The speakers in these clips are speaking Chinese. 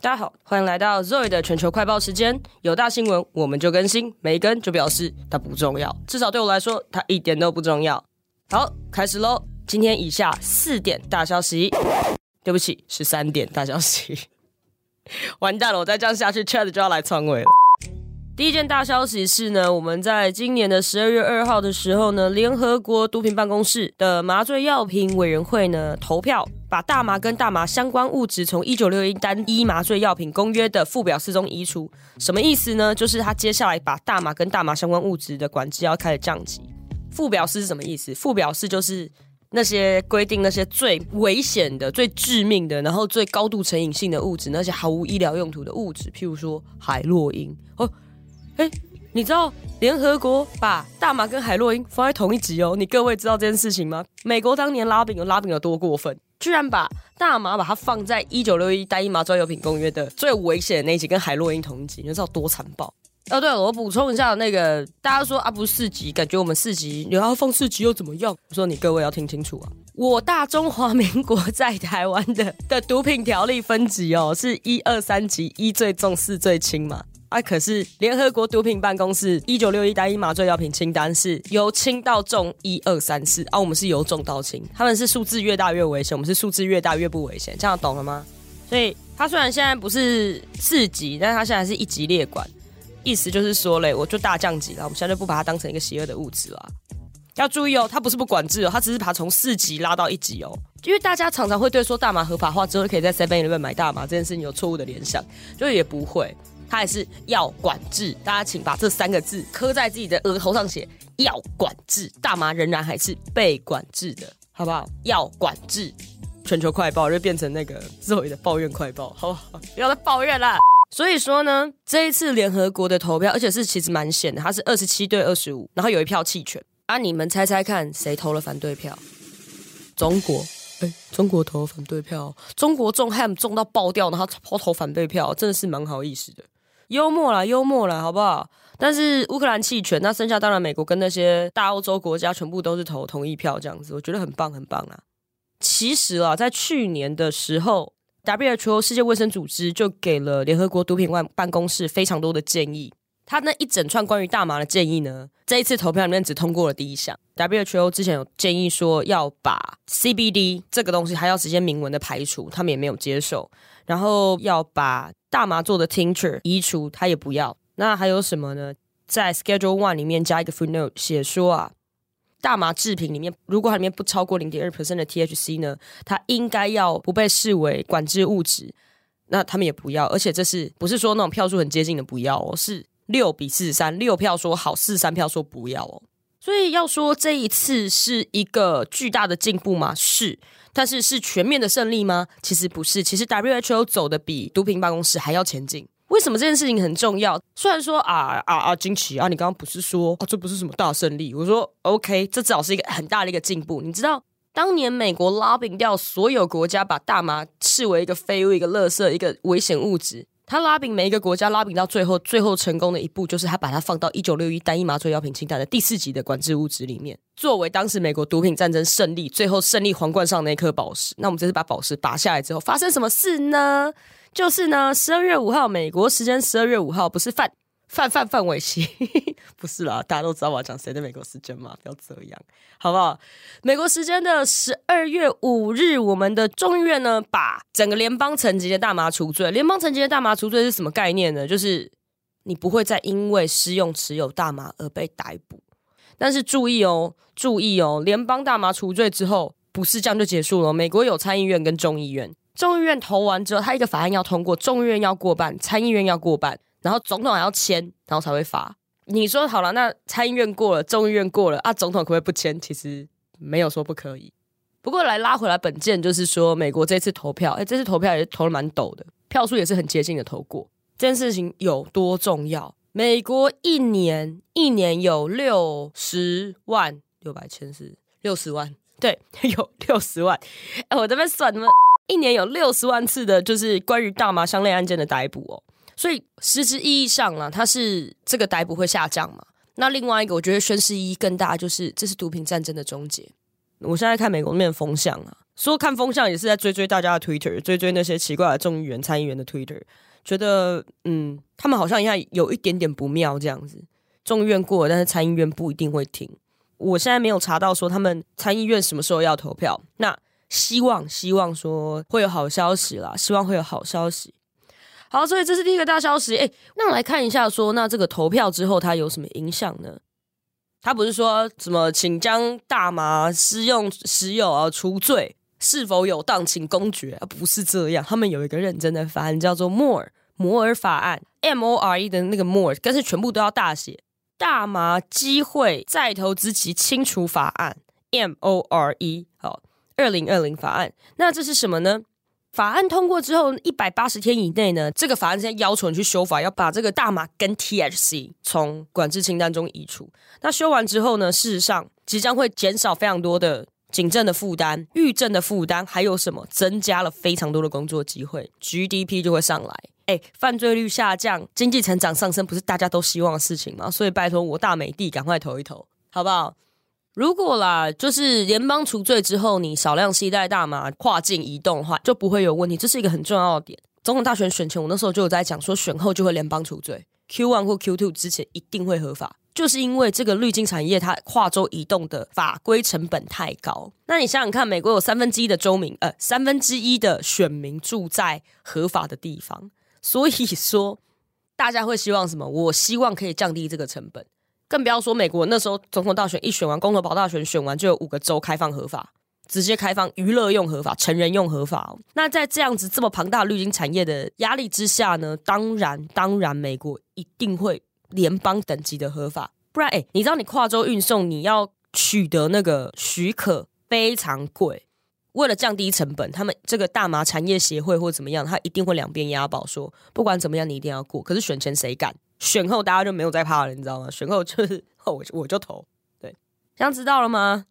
大家好，欢迎来到 Zoe 的全球快报时间。有大新闻我们就更新，没更就表示它不重要。至少对我来说，它一点都不重要。好，开始喽。今天以下四点大消息，对不起，是三点大消息。完蛋了，我再这样下去，Chat 就要来篡位了。第一件大消息是呢，我们在今年的十二月二号的时候呢，联合国毒品办公室的麻醉药品委员会呢投票，把大麻跟大麻相关物质从一九六一单一麻醉药品公约的附表四中移除。什么意思呢？就是他接下来把大麻跟大麻相关物质的管制要开始降级。附表四是什么意思？附表四就是那些规定那些最危险的、最致命的，然后最高度成瘾性的物质，那些毫无医疗用途的物质，譬如说海洛因哦。哎，你知道联合国把大麻跟海洛因放在同一级哦？你各位知道这件事情吗？美国当年拉饼有拉饼有多过分，居然把大麻把它放在一九六一单一麻专有品公约的最危险的那一级，跟海洛因同一级，你知道多残暴？哦，对了，我补充一下，那个大家说啊，不是四级，感觉我们四级，你要放四级又怎么样？我说你各位要听清楚啊，我大中华民国在台湾的的毒品条例分级哦，是一二三级，一最重，四最轻嘛。啊！可是联合国毒品办公室一九六一单一麻醉药品清单是由轻到重一二三四，啊，我们是由重到轻，他们是数字越大越危险，我们是数字越大越不危险，这样懂了吗？所以它虽然现在不是四级，但是它现在是一级列管，意思就是说嘞，我就大降级了，我们现在就不把它当成一个邪恶的物质了。要注意哦，它不是不管制哦，它只是把它从四级拉到一级哦，因为大家常常会对说大麻合法化之后可以在 Seven Eleven 买大麻这件事情有错误的联想，就也不会。它还是要管制，大家请把这三个字刻在自己的额头上写，要管制，大麻仍然还是被管制的，好不好？要管制，全球快报就变成那个 Zoe 的抱怨快报，好不好？不要再抱怨了。所以说呢，这一次联合国的投票，而且是其实蛮险的，它是二十七对二十五，然后有一票弃权。啊，你们猜猜看，谁投了反对票？中国，哎，中国投了反对票，中国中 ham 中到爆掉，然后投投反对票，真的是蛮好意思的。幽默啦，幽默啦，好不好？但是乌克兰弃权，那剩下当然美国跟那些大欧洲国家全部都是投同意票，这样子，我觉得很棒，很棒啊。其实啊，在去年的时候，WHO 世界卫生组织就给了联合国毒品办办公室非常多的建议。他那一整串关于大麻的建议呢，这一次投票里面只通过了第一项。WHO 之前有建议说要把 CBD 这个东西还要直接明文的排除，他们也没有接受。然后要把大麻做的 tincture 移除，他也不要。那还有什么呢？在 Schedule One 里面加一个 footnote 写说啊，大麻制品里面如果它里面不超过零点二 percent 的 THC 呢，它应该要不被视为管制物质。那他们也不要，而且这是不是说那种票数很接近的不要哦？是。六比四十三，六票说好，四十三票说不要哦。所以要说这一次是一个巨大的进步吗？是，但是是全面的胜利吗？其实不是。其实 WHO 走的比毒品办公室还要前进。为什么这件事情很重要？虽然说啊啊啊，惊奇啊，你刚刚不是说啊，这不是什么大胜利？我说 OK，这至少是一个很大的一个进步。你知道，当年美国拉饼掉所有国家，把大麻视为一个废物、一个垃圾、一个危险物质。他拉饼每一个国家拉饼到最后，最后成功的一步就是他把它放到一九六一单一麻醉药品清单的第四级的管制物质里面，作为当时美国毒品战争胜利最后胜利皇冠上那颗宝石。那我们这次把宝石拔下来之后，发生什么事呢？就是呢，十二月五号，美国时间十二月五号，不是犯。范范范玮琪，不是啦，大家都知道我要讲谁的美国时间嘛，不要这样，好不好？美国时间的十二月五日，我们的众议院呢，把整个联邦层级的大麻除罪。联邦层级的大麻除罪是什么概念呢？就是你不会再因为私用持有大麻而被逮捕。但是注意哦，注意哦，联邦大麻除罪之后，不是这样就结束了。美国有参议院跟众议院，众议院投完之后，他一个法案要通过，众议院要过半，参议院要过半。然后总统还要签，然后才会发。你说好了，那参议院过了，众议院过了啊，总统可不可以不签？其实没有说不可以。不过来拉回来本件，就是说美国这次投票，哎，这次投票也投了蛮陡的，票数也是很接近的投过。这件事情有多重要？美国一年一年有六十万六百千是六十万，对，有六十万。哎，我这边算，怎么一年有六十万次的，就是关于大麻相类案件的逮捕哦。所以实质意义上呢，它是这个逮捕会下降嘛？那另外一个，我觉得宣示意义更大，就是这是毒品战争的终结。我现在看美国那边风向啊，说看风向也是在追追大家的 Twitter，追追那些奇怪的众议员、参议员的 Twitter，觉得嗯，他们好像应该有一点点不妙这样子。众议院过了，但是参议院不一定会停。我现在没有查到说他们参议院什么时候要投票。那希望希望说会有好消息啦，希望会有好消息。好，所以这是第一个大消息。哎，那我来看一下说，那这个投票之后它有什么影响呢？他不是说什么请将大麻施用私有而除罪。是否有当，请公决，而不是这样。他们有一个认真的法案，叫做 MORE 摩尔法案，M O R E 的那个 MORE，但是全部都要大写。大麻机会再投资及清除法案，M O R E，好，二零二零法案。那这是什么呢？法案通过之后，一百八十天以内呢，这个法案现在要求你去修法，要把这个大麻跟 T H C 从管制清单中移除。那修完之后呢，事实上即将会减少非常多的。警政的负担、预政的负担，还有什么？增加了非常多的工作机会，GDP 就会上来。哎，犯罪率下降，经济成长上升，不是大家都希望的事情吗？所以拜托我大美帝赶快投一投，好不好？如果啦，就是联邦除罪之后，你少量携带大麻跨境移动的话，就不会有问题。这是一个很重要的点。总统大选选前，我那时候就有在讲说，选后就会联邦除罪，Q one 或 Q two 之前一定会合法。就是因为这个滤镜产业，它跨州移动的法规成本太高。那你想想看，美国有三分之一的州民，呃，三分之一的选民住在合法的地方，所以说大家会希望什么？我希望可以降低这个成本。更不要说美国那时候总统大选一选完，公投保大选选完，就有五个州开放合法，直接开放娱乐用合法，成人用合法。那在这样子这么庞大绿金产业的压力之下呢，当然，当然，美国一定会。联邦等级的合法，不然哎，你知道你跨州运送，你要取得那个许可非常贵。为了降低成本，他们这个大麻产业协会或怎么样，他一定会两边押宝，说不管怎么样，你一定要过。可是选前谁敢？选后大家就没有再怕了，你知道吗？选后就是我我就投，对，这样知道了吗？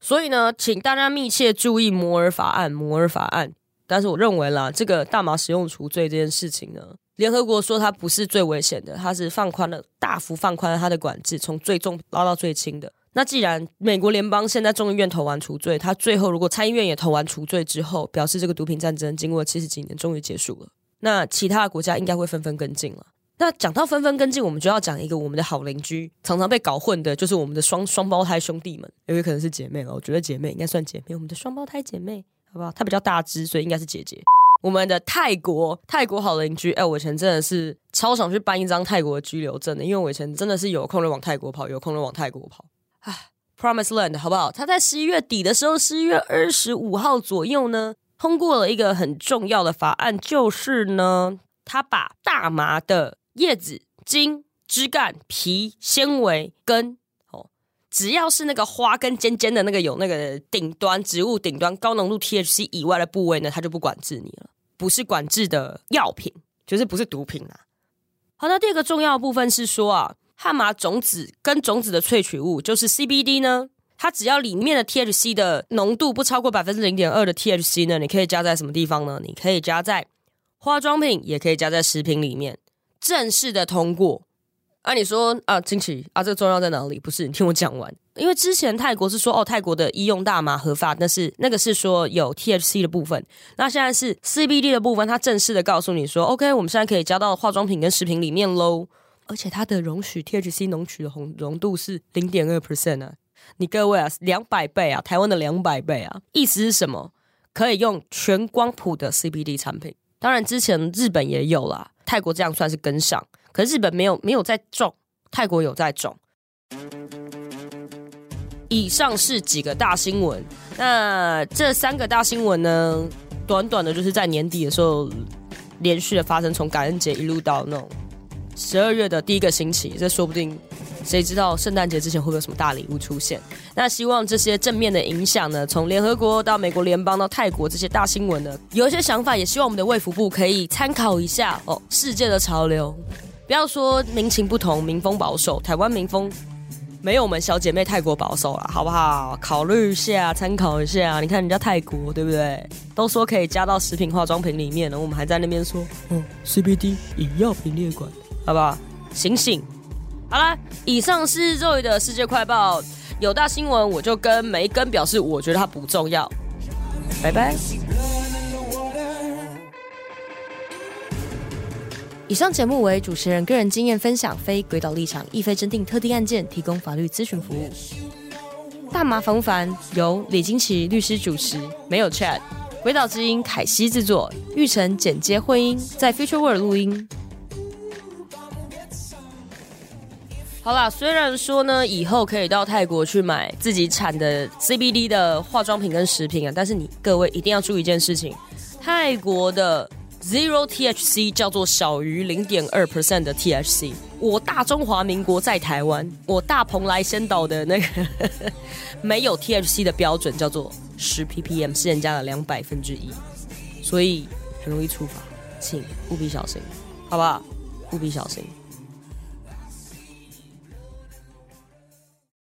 所以呢，请大家密切注意摩尔法案，摩尔法案。但是我认为啦，这个大麻使用除罪这件事情呢。联合国说它不是最危险的，它是放宽了，大幅放宽了它的管制，从最重拉到最轻的。那既然美国联邦现在众议院投完除罪，它最后如果参议院也投完除罪之后，表示这个毒品战争经过七十几年终于结束了。那其他的国家应该会纷纷跟进了。那讲到纷纷跟进，我们就要讲一个我们的好邻居，常常被搞混的就是我们的双双胞胎兄弟们，有可能是姐妹了。我觉得姐妹应该算姐妹，我们的双胞胎姐妹，好不好？她比较大只，所以应该是姐姐。我们的泰国，泰国好邻居，哎，我以前真的是超想去办一张泰国的居留证的，因为我以前真的是有空就往泰国跑，有空就往泰国跑。啊，Promise Land 好不好？他在十一月底的时候，十一月二十五号左右呢，通过了一个很重要的法案，就是呢，他把大麻的叶子、茎、枝干、皮、纤维、根。哦只要是那个花跟尖尖的那个有那个顶端植物顶端高浓度 THC 以外的部位呢，它就不管制你了，不是管制的药品，就是不是毒品啊。好，那第二个重要部分是说啊，汉麻种子跟种子的萃取物就是 CBD 呢，它只要里面的 THC 的浓度不超过百分之零点二的 THC 呢，你可以加在什么地方呢？你可以加在化妆品，也可以加在食品里面，正式的通过。啊，你说啊，惊奇啊，这个重要在哪里？不是，你听我讲完。因为之前泰国是说，哦，泰国的医用大麻合法，但是那个是说有 THC 的部分。那现在是 CBD 的部分，它正式的告诉你说，OK，我们现在可以加到化妆品跟食品里面喽。而且它的容许 THC 浓取的红浓度是零点二 percent 啊！你各位啊，两百倍啊，台湾的两百倍啊！意思是什么？可以用全光谱的 CBD 产品。当然，之前日本也有啦，泰国这样算是跟上。可是日本没有没有在种，泰国有在种。以上是几个大新闻，那这三个大新闻呢，短短的就是在年底的时候连续的发生，从感恩节一路到那种十二月的第一个星期，这说不定谁知道圣诞节之前会不会有什么大礼物出现？那希望这些正面的影响呢，从联合国到美国联邦到泰国这些大新闻呢，有一些想法，也希望我们的卫福部可以参考一下哦，世界的潮流。不要说民情不同，民风保守，台湾民风没有我们小姐妹泰国保守了，好不好？考虑一下，参考一下。你看人家泰国，对不对？都说可以加到食品化妆品里面了，我们还在那边说，哦，CBD 饮药品列管，好不好？醒醒！好了，以上是 Zoe 的世界快报，有大新闻我就跟没跟表示，我觉得它不重要。拜拜。以上节目为主持人个人经验分享，非鬼岛立场，亦非认定特定案件提供法律咨询服务。大麻烦不烦？由李金奇律师主持，没有 Chat。诡岛之音凯西制作，玉成剪接混音，在 Future World 录音。好啦，虽然说呢，以后可以到泰国去买自己产的 CBD 的化妆品跟食品啊，但是你各位一定要注意一件事情，泰国的。Zero THC 叫做小于零点二 percent 的 THC。我大中华民国在台湾，我大蓬莱仙岛的那个 没有 THC 的标准叫做十 ppm，是人家的两百分之一，所以很容易触发，请务必小心，好不好？务必小心。